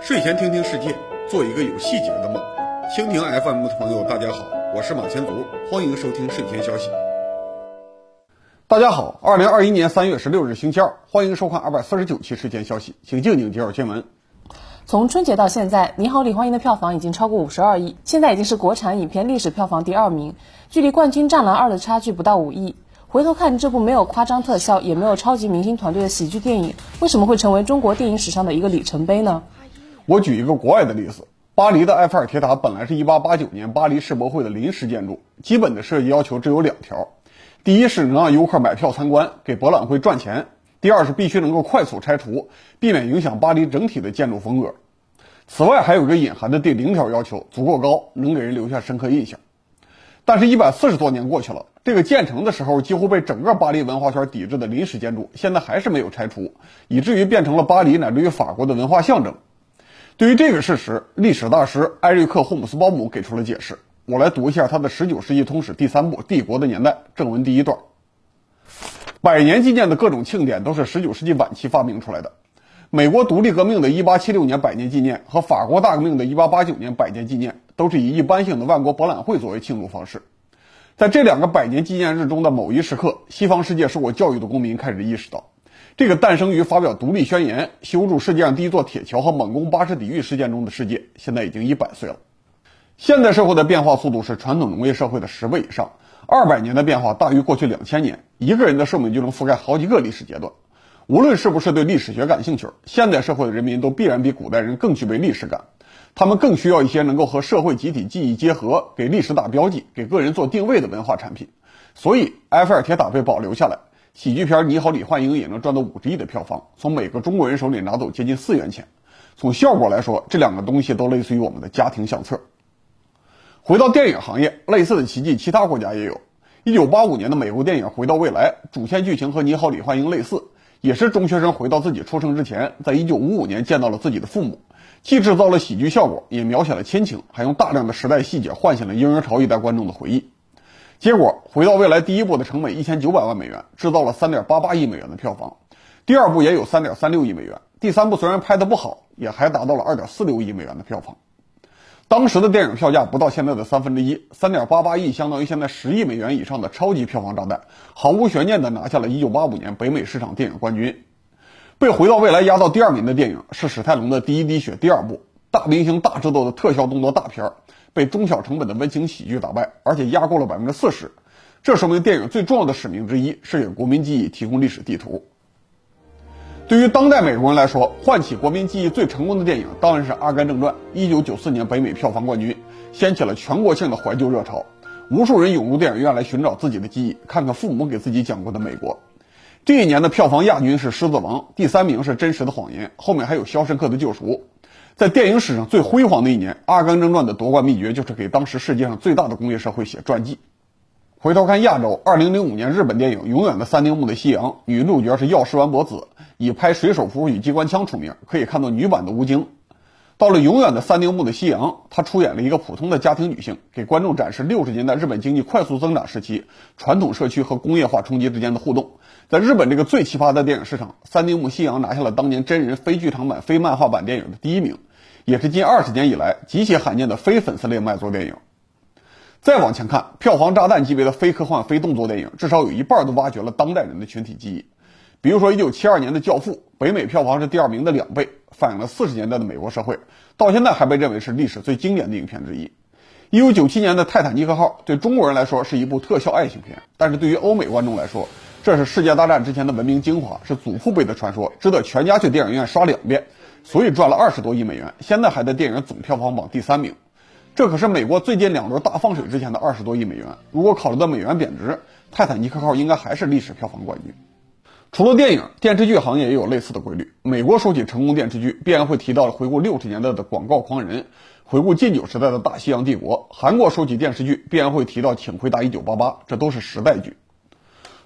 睡前听听世界，做一个有细节的梦。蜻蜓 FM 的朋友，大家好，我是马前卒，欢迎收听睡前消息。大家好，二零二一年三月十六日星期二，欢迎收看二百四十九期睡前消息，请静静介绍新闻。从春节到现在，《你好，李焕英》的票房已经超过五十二亿，现在已经是国产影片历史票房第二名，距离冠军《战狼二》的差距不到五亿。回头看这部没有夸张特效，也没有超级明星团队的喜剧电影，为什么会成为中国电影史上的一个里程碑呢？我举一个国外的例子，巴黎的埃菲尔铁塔本来是一八八九年巴黎世博会的临时建筑，基本的设计要求只有两条：第一是能让游客买票参观，给博览会赚钱；第二是必须能够快速拆除，避免影响巴黎整体的建筑风格。此外，还有一个隐含的第零条要求，足够高，能给人留下深刻印象。但是，一百四十多年过去了，这个建成的时候几乎被整个巴黎文化圈抵制的临时建筑，现在还是没有拆除，以至于变成了巴黎乃至于法国的文化象征。对于这个事实，历史大师艾瑞克·霍姆斯鲍姆给出了解释。我来读一下他的《十九世纪通史》第三部《帝国的年代》正文第一段：百年纪念的各种庆典都是十九世纪晚期发明出来的。美国独立革命的一八七六年百年纪念和法国大革命的一八八九年百年纪念，都是以一般性的万国博览会作为庆祝方式。在这两个百年纪念日中的某一时刻，西方世界受过教育的公民开始意识到。这个诞生于发表独立宣言、修筑世界上第一座铁桥和猛攻巴士底狱事件中的世界，现在已经一百岁了。现代社会的变化速度是传统农业社会的十倍以上，二百年的变化大于过去两千年。一个人的寿命就能覆盖好几个历史阶段。无论是不是对历史学感兴趣，现代社会的人民都必然比古代人更具备历史感。他们更需要一些能够和社会集体记忆结合、给历史打标记、给个人做定位的文化产品。所以，埃菲尔铁塔被保留下来。喜剧片《你好，李焕英》也能赚到五十亿的票房，从每个中国人手里拿走接近四元钱。从效果来说，这两个东西都类似于我们的家庭相册。回到电影行业，类似的奇迹其他国家也有。一九八五年的美国电影《回到未来》，主线剧情和《你好，李焕英》类似，也是中学生回到自己出生之前，在一九五五年见到了自己的父母，既制造了喜剧效果，也描写了亲情，还用大量的时代细节唤醒了婴儿潮一代观众的回忆。结果，回到未来第一部的成本一千九百万美元，制造了三点八八亿美元的票房；第二部也有三点三六亿美元；第三部虽然拍的不好，也还达到了二点四六亿美元的票房。当时的电影票价不到现在的三分之一，三点八八亿相当于现在十亿美元以上的超级票房炸弹，毫无悬念地拿下了一九八五年北美市场电影冠军。被回到未来压到第二名的电影是史泰龙的《第一滴血》第二部，大明星大制作的特效动作大片儿。被中小成本的温情喜剧打败，而且压过了百分之四十，这说明电影最重要的使命之一是给国民记忆提供历史地图。对于当代美国人来说，唤起国民记忆最成功的电影当然是《阿甘正传》，一九九四年北美票房冠军，掀起了全国性的怀旧热潮，无数人涌入电影院来寻找自己的记忆，看看父母给自己讲过的美国。这一年的票房亚军是《狮子王》，第三名是《真实的谎言》，后面还有《肖申克的救赎》。在电影史上最辉煌的一年，《阿甘正传》的夺冠秘诀就是给当时世界上最大的工业社会写传记。回头看亚洲，二零零五年日本电影《永远的三丁目的夕阳》，女主角是药师丸博子，以拍水手服与机关枪出名，可以看到女版的吴京。到了《永远的三丁目的夕阳》，她出演了一个普通的家庭女性，给观众展示六十年代日本经济快速增长时期传统社区和工业化冲击之间的互动。在日本这个最奇葩的电影市场，《三丁目夕阳》拿下了当年真人非剧场版、非漫画版电影的第一名。也是近二十年以来极其罕见的非粉丝类卖座电影。再往前看，票房炸弹级别的非科幻、非动作电影，至少有一半都挖掘了当代人的群体记忆。比如说，一九七二年的《教父》，北美票房是第二名的两倍，反映了四十年代的美国社会，到现在还被认为是历史最经典的影片之一。一九九七年的《泰坦尼克号》，对中国人来说是一部特效爱情片，但是对于欧美观众来说，这是世界大战之前的文明精华，是祖父辈的传说，值得全家去电影院刷两遍。所以赚了二十多亿美元，现在还在电影总票房榜第三名。这可是美国最近两轮大放水之前的二十多亿美元。如果考虑到美元贬值，《泰坦尼克号》应该还是历史票房冠军。除了电影，电视剧行业也有类似的规律。美国说起成功电视剧，必然会提到回顾六十年代的《广告狂人》，回顾禁酒时代的大西洋帝国。韩国说起电视剧，必然会提到《请回答一九八八》，这都是时代剧。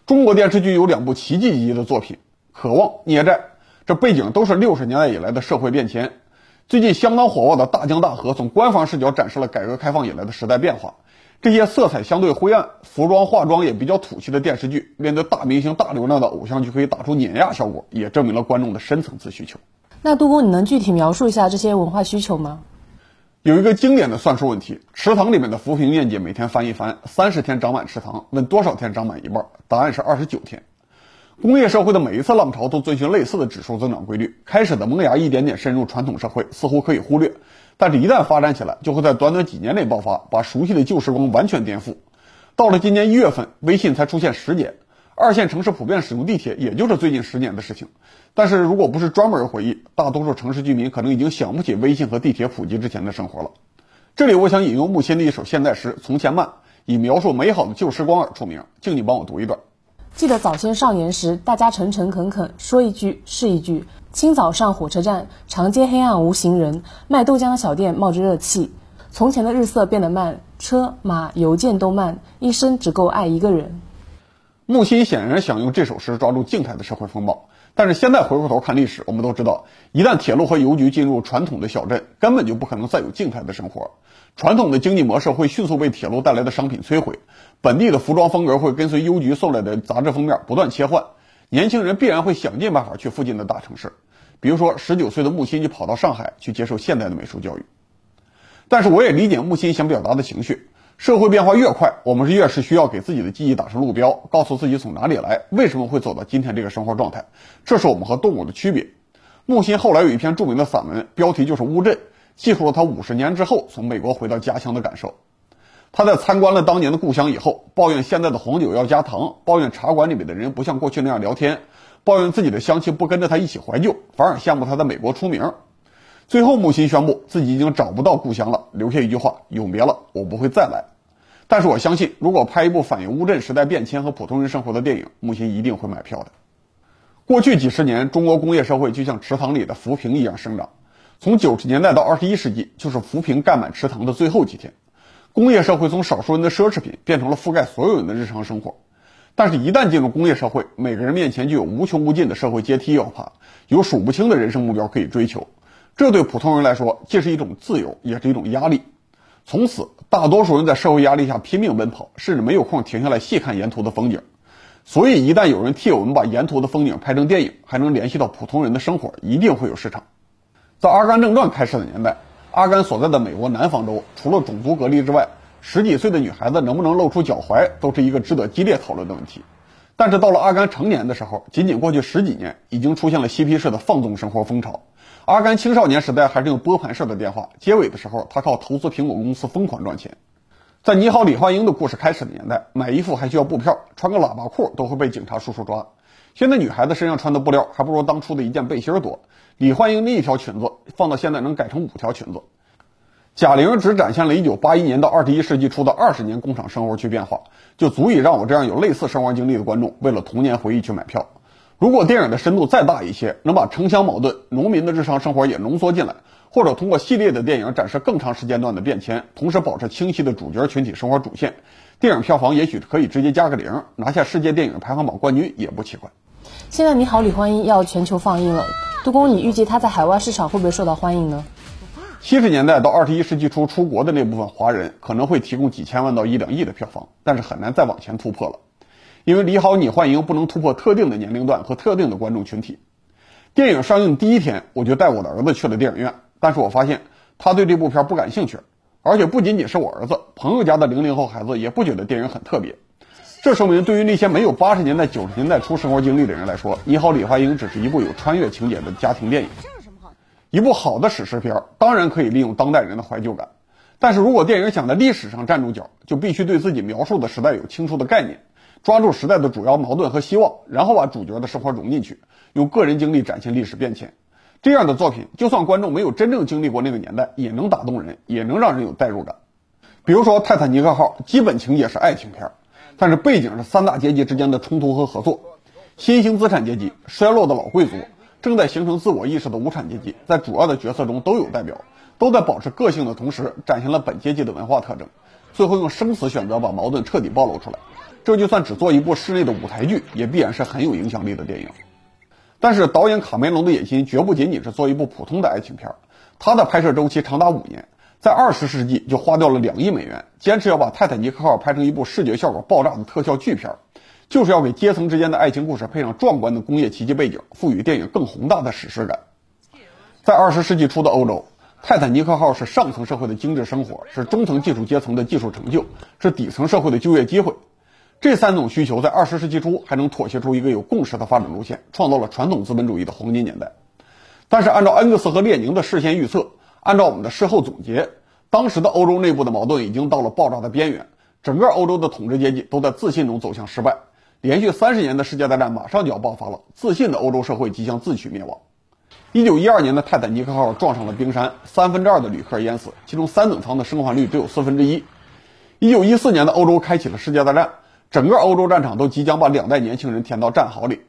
中国电视剧有两部奇迹级的作品，《渴望》《孽债》。这背景都是六十年代以来的社会变迁。最近相当火爆的大江大河，从官方视角展示了改革开放以来的时代变化。这些色彩相对灰暗、服装化妆也比较土气的电视剧，面对大明星、大流量的偶像剧，可以打出碾压效果，也证明了观众的深层次需求。那杜工，你能具体描述一下这些文化需求吗？有一个经典的算术问题：池塘里面的浮萍面积每天翻一番，三十天长满池塘，问多少天长满一半？答案是二十九天。工业社会的每一次浪潮都遵循类似的指数增长规律，开始的萌芽一点点深入传统社会，似乎可以忽略。但是，一旦发展起来，就会在短短几年内爆发，把熟悉的旧时光完全颠覆。到了今年一月份，微信才出现十年，二线城市普遍使用地铁，也就是最近十年的事情。但是，如果不是专门回忆，大多数城市居民可能已经想不起微信和地铁普及之前的生活了。这里，我想引用木心的一首现代诗《从前慢》，以描述美好的旧时光而出名。敬你帮我读一段。记得早先少年时，大家诚诚恳恳，说一句是一句。清早上火车站，长街黑暗无行人，卖豆浆的小店冒着热气。从前的日色变得慢，车马邮件都慢，一生只够爱一个人。木心显然想用这首诗抓住静态的社会风暴，但是现在回过头看历史，我们都知道，一旦铁路和邮局进入传统的小镇，根本就不可能再有静态的生活。传统的经济模式会迅速被铁路带来的商品摧毁，本地的服装风格会跟随邮局送来的杂志封面不断切换。年轻人必然会想尽办法去附近的大城市，比如说十九岁的木心就跑到上海去接受现代的美术教育。但是我也理解木心想表达的情绪，社会变化越快，我们是越是需要给自己的记忆打上路标，告诉自己从哪里来，为什么会走到今天这个生活状态，这是我们和动物的区别。木心后来有一篇著名的散文，标题就是《乌镇》，记述了他五十年之后从美国回到家乡的感受。他在参观了当年的故乡以后，抱怨现在的红酒要加糖，抱怨茶馆里面的人不像过去那样聊天，抱怨自己的乡亲不跟着他一起怀旧，反而羡慕他在美国出名。最后，木心宣布自己已经找不到故乡了，留下一句话：“永别了，我不会再来。”但是我相信，如果拍一部反映乌镇时代变迁和普通人生活的电影，木心一定会买票的。过去几十年，中国工业社会就像池塘里的浮萍一样生长，从九十年代到二十一世纪，就是浮萍盖满池塘的最后几天。工业社会从少数人的奢侈品变成了覆盖所有人的日常生活，但是，一旦进入工业社会，每个人面前就有无穷无尽的社会阶梯要爬，有数不清的人生目标可以追求。这对普通人来说，既是一种自由，也是一种压力。从此，大多数人在社会压力下拼命奔跑，甚至没有空停下来细看沿途的风景。所以，一旦有人替我们把沿途的风景拍成电影，还能联系到普通人的生活，一定会有市场。在《阿甘正传》开始的年代。阿甘所在的美国南方州，除了种族隔离之外，十几岁的女孩子能不能露出脚踝，都是一个值得激烈讨论的问题。但是到了阿甘成年的时候，仅仅过去十几年，已经出现了嬉皮士的放纵生活风潮。阿甘青少年时代还是用拨盘式的电话，结尾的时候，他靠投资苹果公司疯狂赚钱。在你好，李焕英的故事开始的年代，买衣服还需要布票，穿个喇叭裤都会被警察叔叔抓。现在女孩子身上穿的布料还不如当初的一件背心多。李焕英那一条裙子放到现在能改成五条裙子。贾玲只展现了一九八一年到二十一世纪初的二十年工厂生活去变化，就足以让我这样有类似生活经历的观众为了童年回忆去买票。如果电影的深度再大一些，能把城乡矛盾、农民的日常生活也浓缩进来，或者通过系列的电影展示更长时间段的变迁，同时保持清晰的主角群体生活主线，电影票房也许可以直接加个零，拿下世界电影排行榜冠军也不奇怪。现在《你好，李焕英》要全球放映了，杜工，你预计它在海外市场会不会受到欢迎呢？七十年代到二十一世纪初出国的那部分华人可能会提供几千万到一两亿的票房，但是很难再往前突破了，因为《你好，你欢迎》不能突破特定的年龄段和特定的观众群体。电影上映第一天，我就带我的儿子去了电影院，但是我发现他对这部片不感兴趣，而且不仅仅是我儿子，朋友家的零零后孩子也不觉得电影很特别。这说明，对于那些没有八十年代、九十年代初生活经历的人来说，《你好，李焕英》只是一部有穿越情节的家庭电影。一部好的史诗片，当然可以利用当代人的怀旧感，但是如果电影想在历史上站住脚，就必须对自己描述的时代有清楚的概念，抓住时代的主要矛盾和希望，然后把主角的生活融进去，用个人经历展现历史变迁。这样的作品，就算观众没有真正经历过那个年代，也能打动人，也能让人有代入感。比如说《泰坦尼克号》，基本情节是爱情片。但是背景是三大阶级之间的冲突和合作，新兴资产阶级、衰落的老贵族、正在形成自我意识的无产阶级，在主要的角色中都有代表，都在保持个性的同时，展现了本阶级的文化特征。最后用生死选择把矛盾彻底暴露出来，这就算只做一部室内的舞台剧，也必然是很有影响力的电影。但是导演卡梅隆的野心绝不仅仅是做一部普通的爱情片，他的拍摄周期长达五年，在二十世纪就花掉了两亿美元，坚持要把泰坦尼克号拍成一部视觉效果爆炸的特效巨片，就是要给阶层之间的爱情故事配上壮观的工业奇迹背景，赋予电影更宏大的史诗感。在二十世纪初的欧洲，泰坦尼克号是上层社会的精致生活，是中层技术阶层的技术成就，是底层社会的就业机会。这三种需求在二十世纪初还能妥协出一个有共识的发展路线，创造了传统资本主义的黄金年代。但是，按照恩格斯和列宁的事先预测，按照我们的事后总结，当时的欧洲内部的矛盾已经到了爆炸的边缘，整个欧洲的统治阶级都在自信中走向失败，连续三十年的世界大战马上就要爆发了，自信的欧洲社会即将自取灭亡。一九一二年的泰坦尼克号撞上了冰山，三分之二的旅客淹死，其中三等舱的生还率只有四分之一。一九一四年的欧洲开启了世界大战。整个欧洲战场都即将把两代年轻人填到战壕里，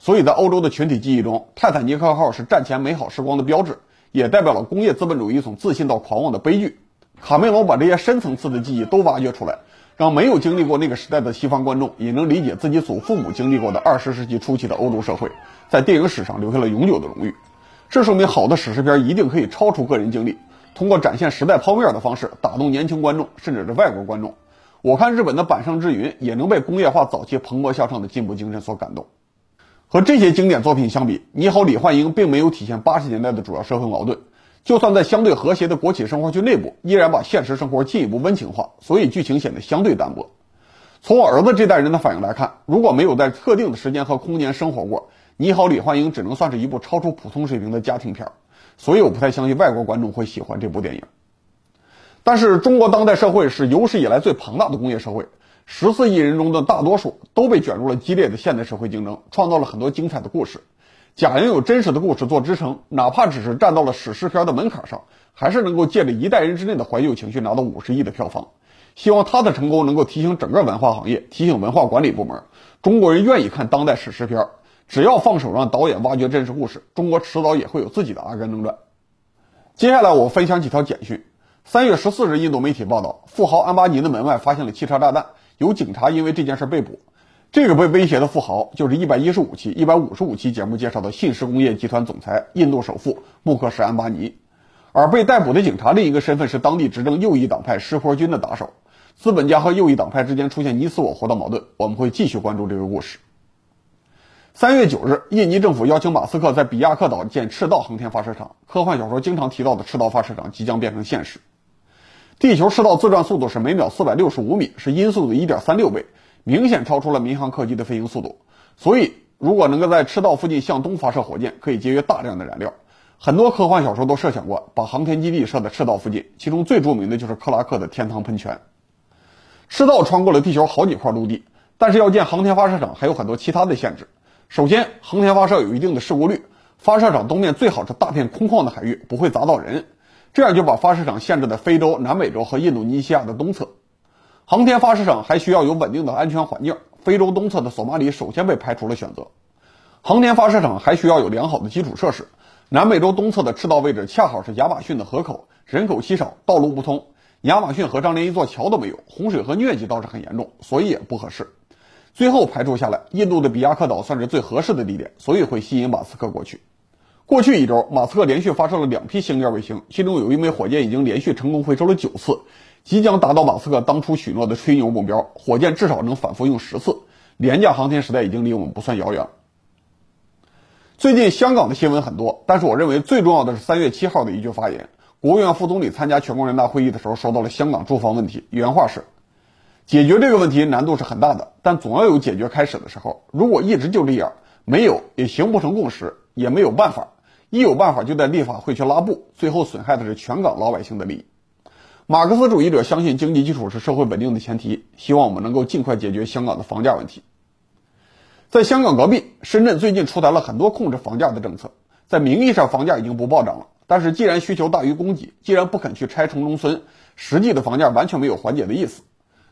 所以在欧洲的群体记忆中，泰坦尼克号是战前美好时光的标志，也代表了工业资本主义从自信到狂妄的悲剧。卡梅隆把这些深层次的记忆都挖掘出来，让没有经历过那个时代的西方观众也能理解自己祖父母经历过的二十世纪初期的欧洲社会，在电影史上留下了永久的荣誉。这说明好的史诗片一定可以超出个人经历，通过展现时代剖面的方式打动年轻观众，甚至是外国观众。我看日本的板上之云也能被工业化早期蓬勃向上的进步精神所感动。和这些经典作品相比，《你好，李焕英》并没有体现八十年代的主要社会矛盾。就算在相对和谐的国企生活区内部，依然把现实生活进一步温情化，所以剧情显得相对单薄。从我儿子这代人的反应来看，如果没有在特定的时间和空间生活过，《你好，李焕英》只能算是一部超出普通水平的家庭片。所以我不太相信外国观众会喜欢这部电影。但是中国当代社会是有史以来最庞大的工业社会，十四亿人中的大多数都被卷入了激烈的现代社会竞争，创造了很多精彩的故事。假如有真实的故事做支撑，哪怕只是站到了史诗片的门槛上，还是能够借着一代人之内的怀旧情绪拿到五十亿的票房。希望他的成功能够提醒整个文化行业，提醒文化管理部门，中国人愿意看当代史诗片，只要放手让导演挖掘真实故事，中国迟早也会有自己的《阿甘正传》。接下来我分享几条简讯。三月十四日，印度媒体报道，富豪安巴尼的门外发现了汽车炸弹，有警察因为这件事被捕。这个被威胁的富豪就是一百一十五期、一百五十五期节目介绍的信实工业集团总裁、印度首富穆克什安巴尼。而被逮捕的警察另一个身份是当地执政右翼党派湿婆军的打手。资本家和右翼党派之间出现你死我活的矛盾，我们会继续关注这个故事。三月九日，印尼政府邀请马斯克在比亚克岛建赤道航天发射场，科幻小说经常提到的赤道发射场即将变成现实。地球赤道自转速度是每秒四百六十五米，是音速的一点三六倍，明显超出了民航客机的飞行速度。所以，如果能够在赤道附近向东发射火箭，可以节约大量的燃料。很多科幻小说都设想过把航天基地设在赤道附近，其中最著名的就是克拉克的天堂喷泉。赤道穿过了地球好几块陆地，但是要建航天发射场还有很多其他的限制。首先，航天发射有一定的事故率，发射场东面最好是大片空旷的海域，不会砸到人。这样就把发射场限制在非洲、南美洲和印度尼西亚的东侧。航天发射场还需要有稳定的安全环境。非洲东侧的索马里首先被排除了选择。航天发射场还需要有良好的基础设施。南美洲东侧的赤道位置恰好是亚马逊的河口，人口稀少，道路不通。亚马逊河上连一座桥都没有，洪水和疟疾倒是很严重，所以也不合适。最后排除下来，印度的比亚克岛算是最合适的地点，所以会吸引马斯克过去。过去一周，马斯克连续发射了两批星链卫星，其中有一枚火箭已经连续成功回收了九次，即将达到马斯克当初许诺的吹牛目标。火箭至少能反复用十次，廉价航天时代已经离我们不算遥远。最近香港的新闻很多，但是我认为最重要的是三月七号的一句发言。国务院副总理参加全国人大会议的时候说到了香港住房问题，原话是：解决这个问题难度是很大的，但总要有解决开始的时候。如果一直就这样，没有也形不成共识，也没有办法。一有办法就在立法会去拉布，最后损害的是全港老百姓的利益。马克思主义者相信经济基础是社会稳定的前提，希望我们能够尽快解决香港的房价问题。在香港隔壁，深圳最近出台了很多控制房价的政策，在名义上房价已经不暴涨了，但是既然需求大于供给，既然不肯去拆城中村，实际的房价完全没有缓解的意思。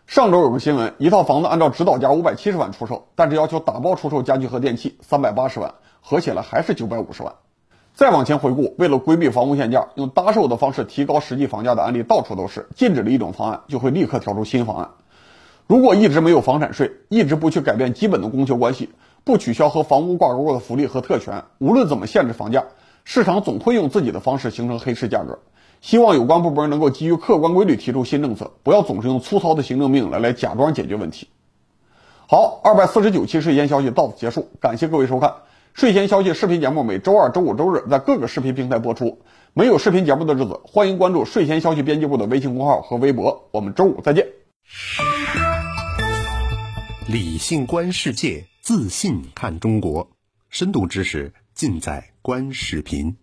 上周有个新闻，一套房子按照指导价五百七十万出售，但是要求打包出售家具和电器三百八十万，合起来还是九百五十万。再往前回顾，为了规避房屋限价，用搭售的方式提高实际房价的案例到处都是。禁止了一种方案，就会立刻调出新方案。如果一直没有房产税，一直不去改变基本的供求关系，不取消和房屋挂钩的福利和特权，无论怎么限制房价，市场总会用自己的方式形成黑市价格。希望有关部门能够基于客观规律提出新政策，不要总是用粗糙的行政命令来来假装解决问题。好，二百四十九期睡前消息到此结束，感谢各位收看睡前消息视频节目，每周二、周五、周日在各个视频平台播出。没有视频节目的日子，欢迎关注睡前消息编辑部的微信公号和微博。我们周五再见。理性观世界，自信看中国，深度知识尽在观视频。